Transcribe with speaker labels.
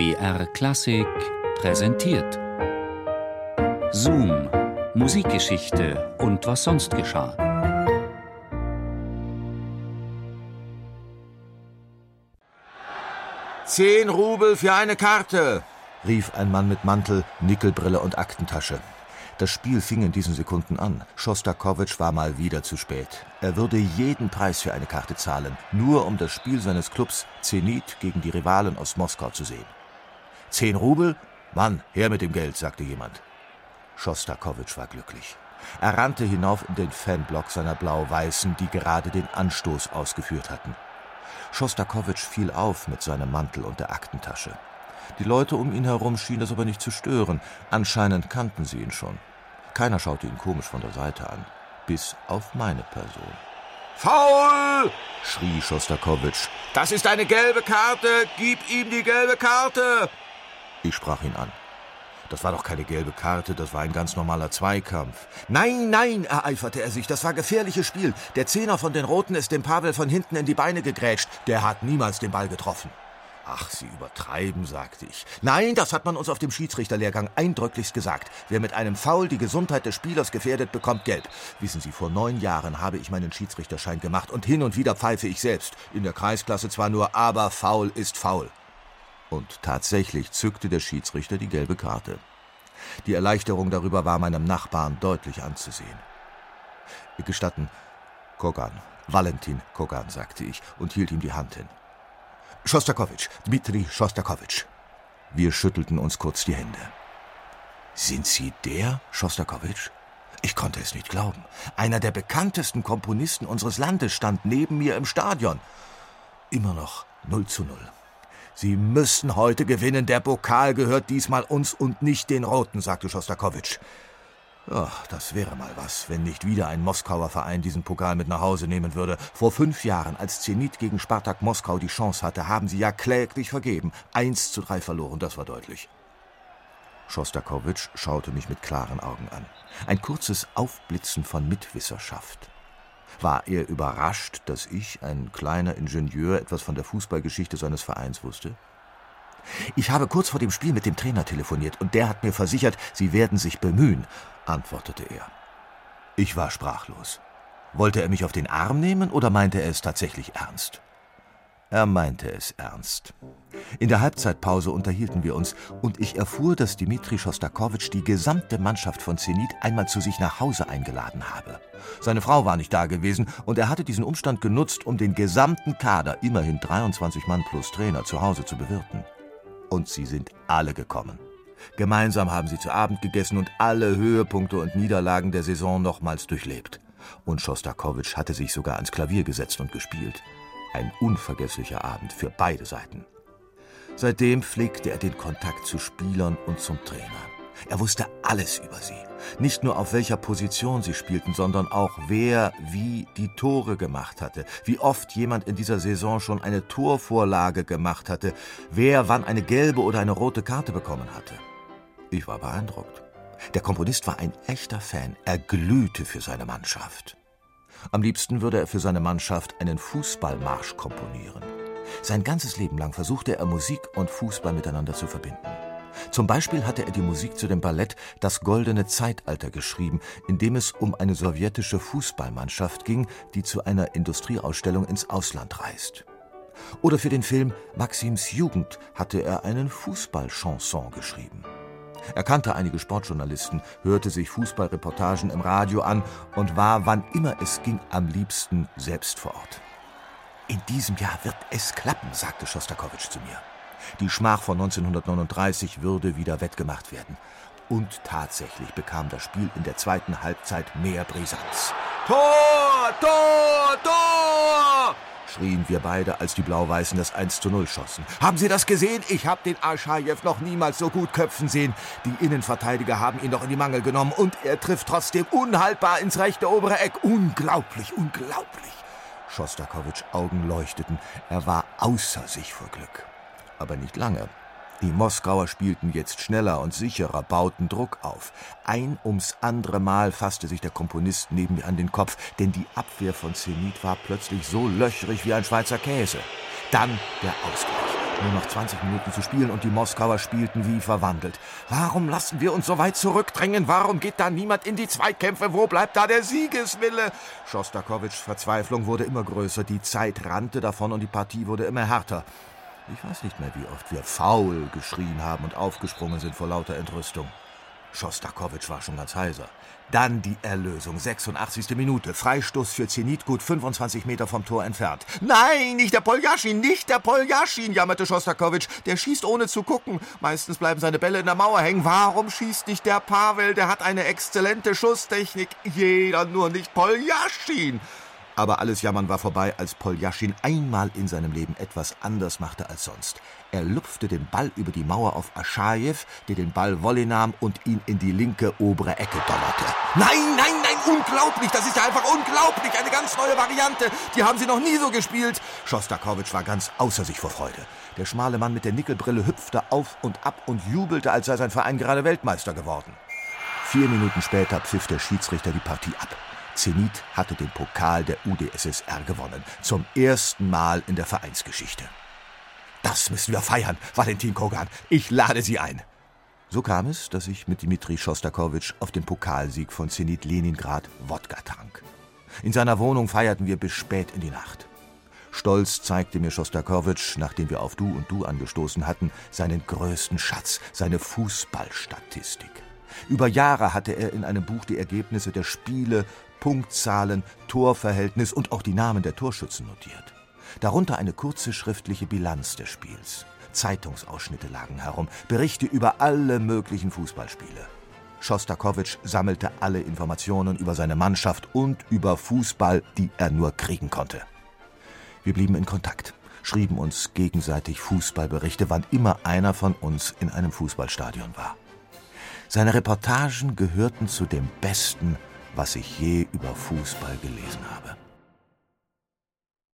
Speaker 1: BR Klassik präsentiert. Zoom, Musikgeschichte und was sonst geschah.
Speaker 2: Zehn Rubel für eine Karte, rief ein Mann mit Mantel, Nickelbrille und Aktentasche. Das Spiel fing in diesen Sekunden an. Schostakowitsch war mal wieder zu spät. Er würde jeden Preis für eine Karte zahlen, nur um das Spiel seines Clubs Zenit gegen die Rivalen aus Moskau zu sehen. Zehn Rubel? Mann, her mit dem Geld, sagte jemand. Schostakowitsch war glücklich. Er rannte hinauf in den Fanblock seiner Blau-Weißen, die gerade den Anstoß ausgeführt hatten. Schostakowitsch fiel auf mit seinem Mantel und der Aktentasche. Die Leute um ihn herum schienen das aber nicht zu stören. Anscheinend kannten sie ihn schon. Keiner schaute ihn komisch von der Seite an, bis auf meine Person. Faul! schrie Schostakowitsch. Das ist eine gelbe Karte! Gib ihm die gelbe Karte! Ich sprach ihn an. Das war doch keine gelbe Karte, das war ein ganz normaler Zweikampf. Nein, nein, ereiferte er sich, das war gefährliches Spiel. Der Zehner von den Roten ist dem Pavel von hinten in die Beine gegrätscht. Der hat niemals den Ball getroffen. Ach, Sie übertreiben, sagte ich. Nein, das hat man uns auf dem Schiedsrichterlehrgang eindrücklichst gesagt. Wer mit einem Foul die Gesundheit des Spielers gefährdet, bekommt Gelb. Wissen Sie, vor neun Jahren habe ich meinen Schiedsrichterschein gemacht und hin und wieder pfeife ich selbst. In der Kreisklasse zwar nur, aber faul ist faul. Und tatsächlich zückte der Schiedsrichter die gelbe Karte. Die Erleichterung darüber war meinem Nachbarn deutlich anzusehen. Gestatten, Kogan, Valentin Kogan, sagte ich und hielt ihm die Hand hin. Schostakowitsch, Dmitri Schostakowitsch. Wir schüttelten uns kurz die Hände. Sind Sie der Schostakowitsch? Ich konnte es nicht glauben. Einer der bekanntesten Komponisten unseres Landes stand neben mir im Stadion. Immer noch 0 zu 0. Sie müssen heute gewinnen. Der Pokal gehört diesmal uns und nicht den Roten, sagte Schostakowitsch. Ach, das wäre mal was, wenn nicht wieder ein Moskauer Verein diesen Pokal mit nach Hause nehmen würde. Vor fünf Jahren, als Zenit gegen Spartak Moskau die Chance hatte, haben sie ja kläglich vergeben. Eins zu drei verloren, das war deutlich. Schostakowitsch schaute mich mit klaren Augen an. Ein kurzes Aufblitzen von Mitwisserschaft. War er überrascht, dass ich, ein kleiner Ingenieur, etwas von der Fußballgeschichte seines Vereins wusste? Ich habe kurz vor dem Spiel mit dem Trainer telefoniert und der hat mir versichert, sie werden sich bemühen antwortete er. Ich war sprachlos. Wollte er mich auf den Arm nehmen oder meinte er es tatsächlich ernst? Er meinte es ernst. In der Halbzeitpause unterhielten wir uns und ich erfuhr, dass Dmitri Schostakowitsch die gesamte Mannschaft von Zenit einmal zu sich nach Hause eingeladen habe. Seine Frau war nicht da gewesen und er hatte diesen Umstand genutzt, um den gesamten Kader, immerhin 23 Mann plus Trainer, zu Hause zu bewirten. Und sie sind alle gekommen. Gemeinsam haben sie zu Abend gegessen und alle Höhepunkte und Niederlagen der Saison nochmals durchlebt. Und Schostakowitsch hatte sich sogar ans Klavier gesetzt und gespielt. Ein unvergesslicher Abend für beide Seiten. Seitdem pflegte er den Kontakt zu Spielern und zum Trainer. Er wusste alles über sie. Nicht nur auf welcher Position sie spielten, sondern auch wer wie die Tore gemacht hatte, wie oft jemand in dieser Saison schon eine Torvorlage gemacht hatte, wer wann eine gelbe oder eine rote Karte bekommen hatte. Ich war beeindruckt. Der Komponist war ein echter Fan. Er glühte für seine Mannschaft. Am liebsten würde er für seine Mannschaft einen Fußballmarsch komponieren. Sein ganzes Leben lang versuchte er Musik und Fußball miteinander zu verbinden. Zum Beispiel hatte er die Musik zu dem Ballett Das goldene Zeitalter geschrieben, in dem es um eine sowjetische Fußballmannschaft ging, die zu einer Industrieausstellung ins Ausland reist. Oder für den Film Maxims Jugend hatte er einen Fußballchanson geschrieben. Er kannte einige Sportjournalisten, hörte sich Fußballreportagen im Radio an und war, wann immer es ging, am liebsten selbst vor Ort. In diesem Jahr wird es klappen, sagte Schostakowitsch zu mir. Die Schmach von 1939 würde wieder wettgemacht werden. Und tatsächlich bekam das Spiel in der zweiten Halbzeit mehr Brisanz. Tor! Tor! Tor! Schrien wir beide, als die Blau-Weißen das 1 zu 0 schossen. Haben Sie das gesehen? Ich habe den Aschajew noch niemals so gut köpfen sehen. Die Innenverteidiger haben ihn doch in die Mangel genommen und er trifft trotzdem unhaltbar ins rechte obere Eck. Unglaublich, unglaublich. Schostakowitsch Augen leuchteten. Er war außer sich vor Glück. Aber nicht lange. Die Moskauer spielten jetzt schneller und sicherer, bauten Druck auf. Ein ums andere Mal fasste sich der Komponist neben mir an den Kopf, denn die Abwehr von Zenit war plötzlich so löchrig wie ein Schweizer Käse. Dann der Ausgleich. Nur noch 20 Minuten zu spielen und die Moskauer spielten wie verwandelt. Warum lassen wir uns so weit zurückdrängen? Warum geht da niemand in die Zweikämpfe? Wo bleibt da der Siegeswille? Schostakowitschs Verzweiflung wurde immer größer, die Zeit rannte davon und die Partie wurde immer härter. Ich weiß nicht mehr, wie oft wir faul geschrien haben und aufgesprungen sind vor lauter Entrüstung. Schostakowitsch war schon ganz heiser. Dann die Erlösung, 86. Minute. Freistoß für Zenit, gut 25 Meter vom Tor entfernt. Nein, nicht der Poljaschin, nicht der Poljaschin, jammerte Schostakowitsch. Der schießt ohne zu gucken. Meistens bleiben seine Bälle in der Mauer hängen. Warum schießt nicht der Pavel? Der hat eine exzellente Schusstechnik. Jeder nur nicht Poljaschin. Aber alles Jammern war vorbei, als Poljaschin einmal in seinem Leben etwas anders machte als sonst. Er lupfte den Ball über die Mauer auf Aschajew, der den Ball Volley nahm und ihn in die linke obere Ecke donnerte. Nein, nein, nein, unglaublich, das ist ja einfach unglaublich, eine ganz neue Variante. Die haben sie noch nie so gespielt. Schostakowitsch war ganz außer sich vor Freude. Der schmale Mann mit der Nickelbrille hüpfte auf und ab und jubelte, als sei sein Verein gerade Weltmeister geworden. Vier Minuten später pfiff der Schiedsrichter die Partie ab. Zenit hatte den Pokal der UdSSR gewonnen. Zum ersten Mal in der Vereinsgeschichte. Das müssen wir feiern, Valentin Kogan. Ich lade Sie ein. So kam es, dass ich mit Dmitri Schostakowitsch auf den Pokalsieg von Zenit Leningrad Wodka trank. In seiner Wohnung feierten wir bis spät in die Nacht. Stolz zeigte mir Schostakowitsch, nachdem wir auf Du und Du angestoßen hatten, seinen größten Schatz, seine Fußballstatistik. Über Jahre hatte er in einem Buch die Ergebnisse der Spiele Punktzahlen, Torverhältnis und auch die Namen der Torschützen notiert. Darunter eine kurze schriftliche Bilanz des Spiels. Zeitungsausschnitte lagen herum, Berichte über alle möglichen Fußballspiele. Schostakowitsch sammelte alle Informationen über seine Mannschaft und über Fußball, die er nur kriegen konnte. Wir blieben in Kontakt, schrieben uns gegenseitig Fußballberichte, wann immer einer von uns in einem Fußballstadion war. Seine Reportagen gehörten zu dem Besten, was ich je über Fußball gelesen habe.